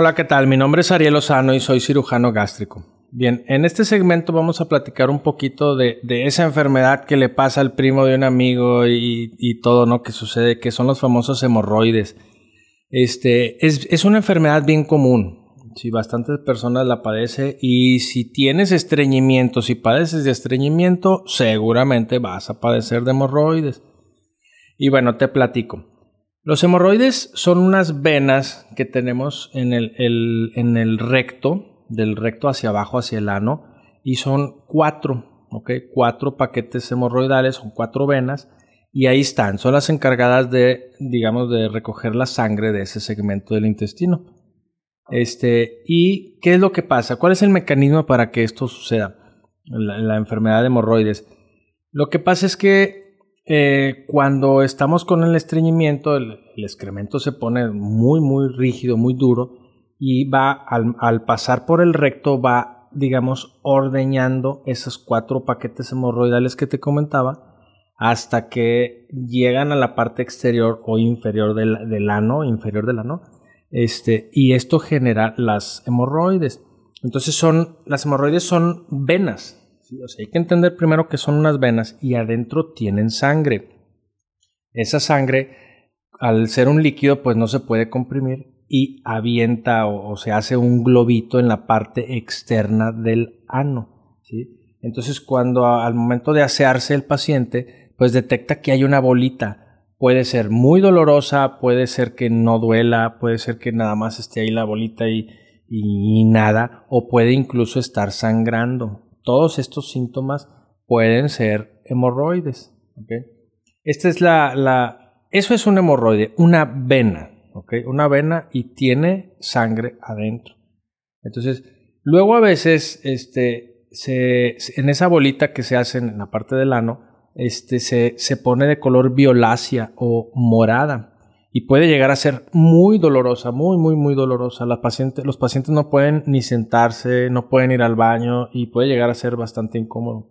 Hola, ¿qué tal? Mi nombre es Ariel Lozano y soy cirujano gástrico. Bien, en este segmento vamos a platicar un poquito de, esa enfermedad que le pasa al primo de un amigo y, todo, ¿no? Que sucede, que son los famosos hemorroides. Este, es, una enfermedad bien común. Sí, bastantes personas la padecen y si tienes estreñimiento, si padeces de estreñimiento, seguramente vas a padecer de hemorroides. Y bueno, te platico. Los hemorroides son unas venas que tenemos en el, recto, del recto hacia abajo, hacia el ano, y son cuatro, ¿ok? Cuatro paquetes hemorroidales, son cuatro venas, y ahí están, son las encargadas de, digamos, de recoger la sangre de ese segmento del intestino. Este, ¿y qué es lo que pasa? ¿Cuál es el mecanismo para que esto suceda? La enfermedad de hemorroides. Lo que pasa es que eh, cuando estamos con el estreñimiento, el, excremento se pone muy, muy rígido, muy duro y va, al, pasar por el recto, va, digamos, ordeñando esos cuatro paquetes hemorroidales que te comentaba hasta que llegan a la parte exterior o inferior del, del ano, inferior del ano, este, y esto genera las hemorroides. Entonces son, las hemorroides son venas, hay que entender primero que son unas venas y adentro tienen sangre. Esa sangre, al ser un líquido, pues no se puede comprimir y avienta o, se hace un globito en la parte externa del ano. Entonces, cuando al momento de asearse el paciente, pues detecta que hay una bolita. Puede ser muy dolorosa, puede ser que no duela, puede ser que nada más esté ahí la bolita y nada, o puede incluso estar sangrando todos estos síntomas pueden ser hemorroides. Esta es la, eso es un hemorroide, una vena, una vena y tiene sangre adentro. Entonces, luego a veces, este, se, en esa bolita que se hace en la parte del ano, este, se, se pone de color violácea o morada y puede llegar a ser muy dolorosa, muy, muy, muy dolorosa. Los pacientes no pueden ni sentarse, no pueden ir al baño y puede llegar a ser bastante incómodo.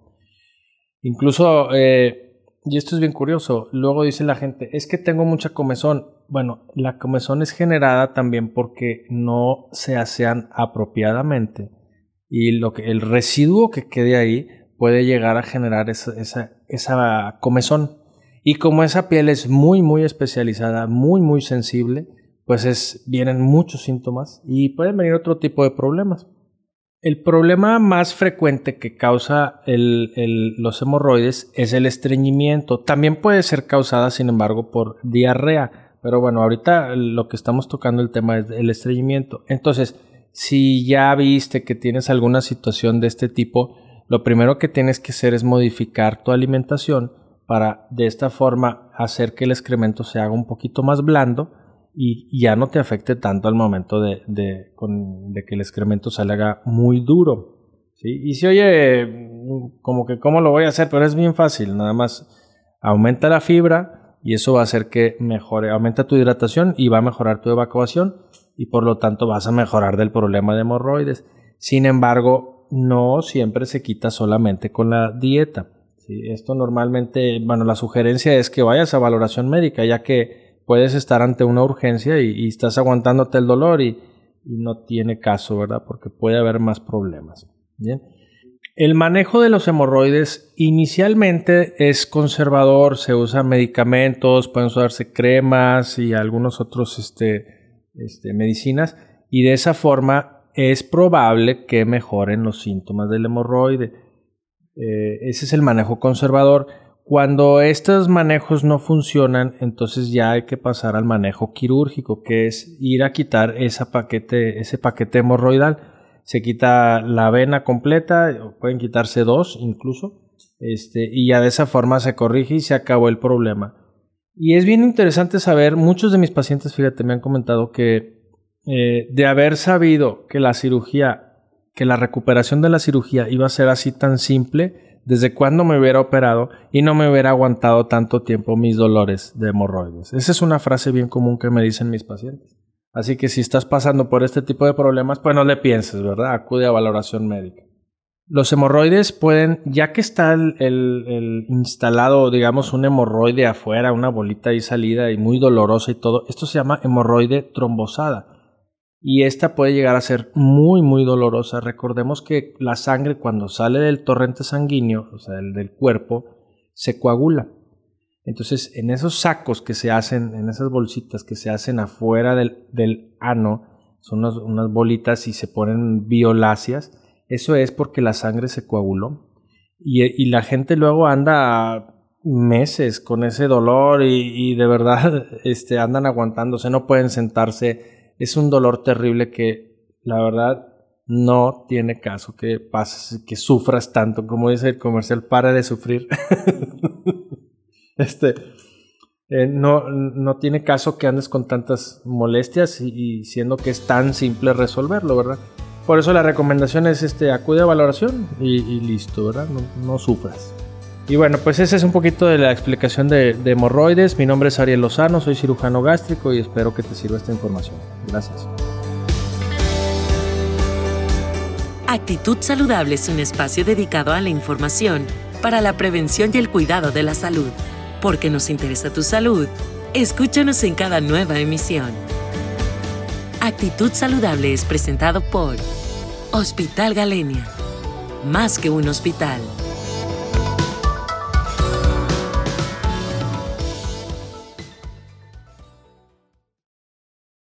Incluso, eh, y esto es bien curioso, luego dice la gente, es que tengo mucha comezón. Bueno, la comezón es generada también porque no se asean apropiadamente y lo que, el residuo que quede ahí puede llegar a generar esa, esa, esa comezón. Y como esa piel es muy, muy especializada, muy, muy sensible, pues es, vienen muchos síntomas y pueden venir otro tipo de problemas. El problema más frecuente que causa los hemorroides es el estreñimiento. También puede ser causada, sin embargo, por diarrea. Pero bueno, ahorita lo que estamos tocando el tema es el estreñimiento. Entonces, si ya viste que tienes alguna situación de este tipo, lo primero que tienes que hacer es modificar tu alimentación para de esta forma hacer que el excremento se haga un poquito más blando y ya no te afecte tanto al momento de, que el excremento salga muy duro. ¿sí? Y si oye, como que cómo lo voy a hacer, pero es bien fácil, nada más aumenta la fibra y eso va a hacer que mejore, aumenta tu hidratación y va a mejorar tu evacuación y por lo tanto vas a mejorar del problema de hemorroides. Sin embargo, no siempre se quita solamente con la dieta esto normalmente, bueno, la sugerencia es que vayas a valoración médica, ya que puedes estar ante una urgencia y, estás aguantándote el dolor y, no tiene caso, ¿verdad? Porque puede haber más problemas. Bien. El manejo de los hemorroides inicialmente es conservador, se usan medicamentos, pueden usarse cremas y algunos otros este, este, medicinas y de esa forma es probable que mejoren los síntomas del hemorroide. Eh, ese es el manejo conservador. Cuando estos manejos no funcionan, entonces ya hay que pasar al manejo quirúrgico, que es ir a quitar ese paquete, ese paquete hemorroidal. Se quita la vena completa, pueden quitarse dos incluso, este, y ya de esa forma se corrige y se acabó el problema. Y es bien interesante saber, muchos de mis pacientes, fíjate, me han comentado que eh, de haber sabido que la cirugía, que la recuperación de la cirugía iba a ser así tan simple, desde cuándo me hubiera operado y no me hubiera aguantado tanto tiempo mis dolores de hemorroides. Esa es una frase bien común que me dicen mis pacientes. Así que si estás pasando por este tipo de problemas, pues no le pienses, ¿verdad? Acude a valoración médica. Los hemorroides pueden, ya que está el, instalado, digamos, un hemorroide afuera, una bolita ahí salida y muy dolorosa y todo, esto se llama hemorroide trombosada. Y esta puede llegar a ser muy, muy dolorosa. Recordemos que la sangre cuando sale del torrente sanguíneo, o sea, del cuerpo, se coagula. Entonces, en esos sacos que se hacen, en esas bolsitas que se hacen afuera del, ano, son unas, bolitas y se ponen violáceas, eso es porque la sangre se coaguló. Y, la gente luego anda meses con ese dolor y, de verdad este, andan aguantándose, no pueden sentarse. Es un dolor terrible que la verdad no tiene caso que pases, que sufras tanto. Como dice el comercial, para de sufrir. Este, eh, no, no, tiene caso que andes con tantas molestias y, siendo que es tan simple resolverlo, ¿verdad? Por eso la recomendación es este, acude a valoración y, listo, ¿verdad? No, sufras. Y bueno, pues esa es un poquito de la explicación de, de, hemorroides. Mi nombre es Ariel Lozano, soy cirujano gástrico y espero que te sirva esta información. Gracias. Actitud Saludable es un espacio dedicado a la información para la prevención y el cuidado de la salud. Porque nos interesa tu salud, escúchanos en cada nueva emisión. Actitud Saludable es presentado por Hospital Galenia. Más que un hospital.